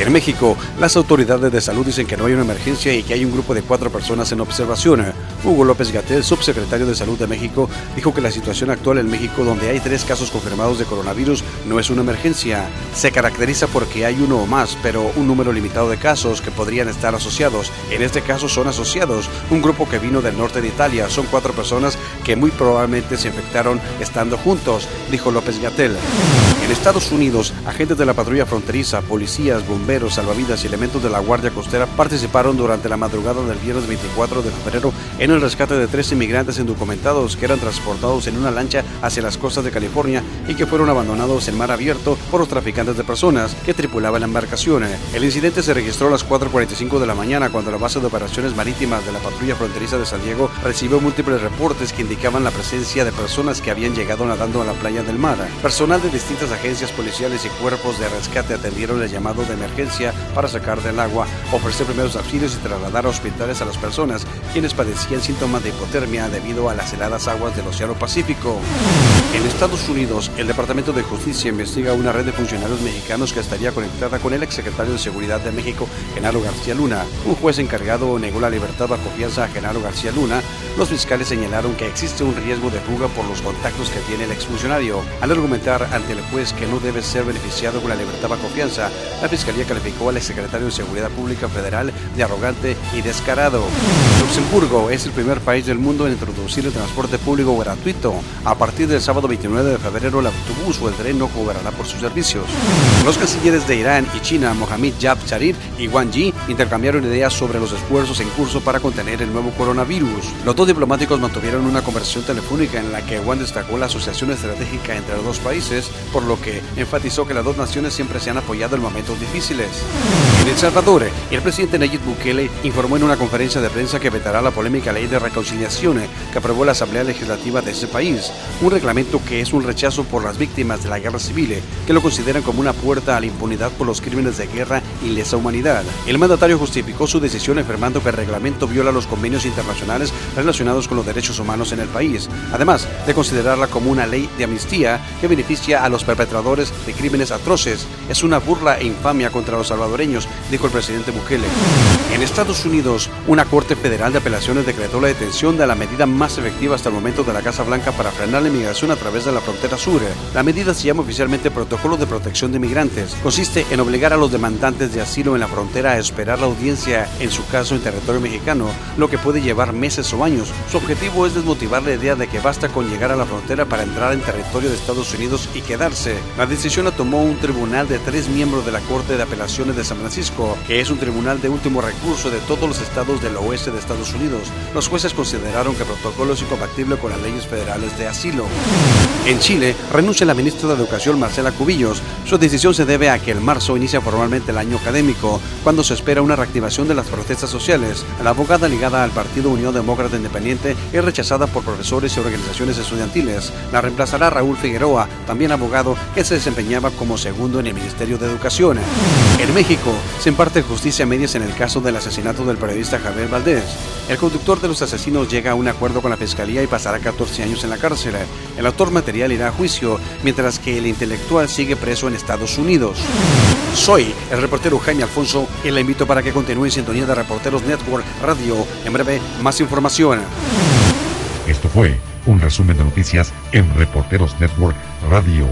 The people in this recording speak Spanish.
En México, las autoridades de salud dicen que no hay una emergencia y que hay un grupo de cuatro personas en observación. Hugo López Gatel, subsecretario de Salud de México, dijo que la situación actual en México, donde hay tres casos confirmados de coronavirus, no es una emergencia. Se caracteriza porque hay uno o más, pero un número limitado de casos que podrían estar asociados. En este caso son asociados. Un grupo que vino del norte de Italia. Son cuatro personas que muy probablemente se infectaron estando juntos, dijo López Gatel. En Estados Unidos, agentes de la patrulla fronteriza, policías, bomberos, salvavidas y elementos de la Guardia Costera participaron durante la madrugada del viernes 24 de febrero en el rescate de tres inmigrantes indocumentados que eran transportados en una lancha hacia las costas de California y que fueron abandonados en mar abierto por los traficantes de personas que tripulaban la embarcación. El incidente se registró a las 4.45 de la mañana cuando la base de operaciones marítimas de la patrulla fronteriza de San Diego recibió múltiples reportes que indicaban la presencia de personas que habían llegado nadando a la playa del mar. Personal de distintas agencias policiales y cuerpos de rescate atendieron el llamado de emergencia para sacar del agua, ofrecer primeros auxilios y trasladar a hospitales a las personas quienes padecían síntomas de hipotermia debido a las heladas aguas del Océano Pacífico. En Estados Unidos, el Departamento de Justicia investiga una red de funcionarios mexicanos que estaría conectada con el exsecretario de Seguridad de México, Genaro García Luna. Un juez encargado negó la libertad bajo fianza a Genaro García Luna. Los fiscales señalaron que existe un riesgo de fuga por los contactos que tiene el exfuncionario. Al argumentar ante el juez que no debe ser beneficiado con la libertad bajo fianza. La Fiscalía calificó al exsecretario de Seguridad Pública Federal de arrogante y descarado. Luxemburgo es el primer país del mundo en introducir el transporte público gratuito. A partir del sábado 29 de febrero, el autobús o el tren no cobrará por sus servicios. Los cancilleres de Irán y China, Mohamed Jab Zarif y Wang Yi, intercambiaron ideas sobre los esfuerzos en curso para contener el nuevo coronavirus. Los dos diplomáticos mantuvieron una conversación telefónica en la que Wang destacó la asociación estratégica entre los dos países, por lo que enfatizó que las dos naciones siempre se han apoyado en momentos difíciles. En El Salvador, el presidente Nayib Bukele informó en una conferencia de prensa que vetará la polémica ley de reconciliación que aprobó la Asamblea Legislativa de ese país, un reglamento que es un rechazo por las víctimas de la guerra civil, que lo consideran como una puerta a la impunidad por los crímenes de guerra y lesa humanidad. El mandatario justificó su decisión afirmando que el reglamento viola los convenios internacionales relacionados con los derechos humanos en el país, además de considerarla como una ley de amnistía que beneficia a los perpetradores de crímenes atroces. Es una burla e infamia contra los salvadoreños, dijo el presidente Bukele. En Estados Unidos, una Corte Federal de Apelaciones decretó la detención de la medida más efectiva hasta el momento de la Casa Blanca para frenar la inmigración a través de la frontera sur. La medida se llama oficialmente Protocolo de Protección de Migrantes. Consiste en obligar a los demandantes de asilo en la frontera a esperar la audiencia en su caso en territorio mexicano, lo que puede llevar meses o años. Su objetivo es desmotivar la idea de que basta con llegar a la frontera para entrar en territorio de Estados Unidos y quedarse. La decisión la tomó un tribunal de tres miembros de la Corte de Apelaciones de San Francisco, que es un tribunal de último recurso de todos los estados del oeste de Estados Unidos. Los jueces consideraron que el protocolo es incompatible con las leyes federales de asilo. En Chile, renuncia la ministra de Educación Marcela Cubillos. Su decisión se debe a que en marzo inicia formalmente el año académico, cuando se espera una reactivación de las protestas sociales. La abogada ligada al Partido Unión Demócrata Independiente es rechazada por profesores y organizaciones estudiantiles. La reemplazará Raúl Figueroa, también abogado que se desempeñaba como segundo en el Ministerio de Educación. En México, se imparte justicia a medias en el caso del asesinato del periodista Javier Valdés. El conductor de los asesinos llega a un acuerdo con la fiscalía y pasará 14 años en la cárcel. El autor material irá a juicio, mientras que el intelectual sigue preso en Estados Unidos. Soy el reportero Jaime Alfonso y le invito para que continúe en sintonía de Reporteros Network Radio. En breve, más información. Esto fue un resumen de noticias en Reporteros Network Radio.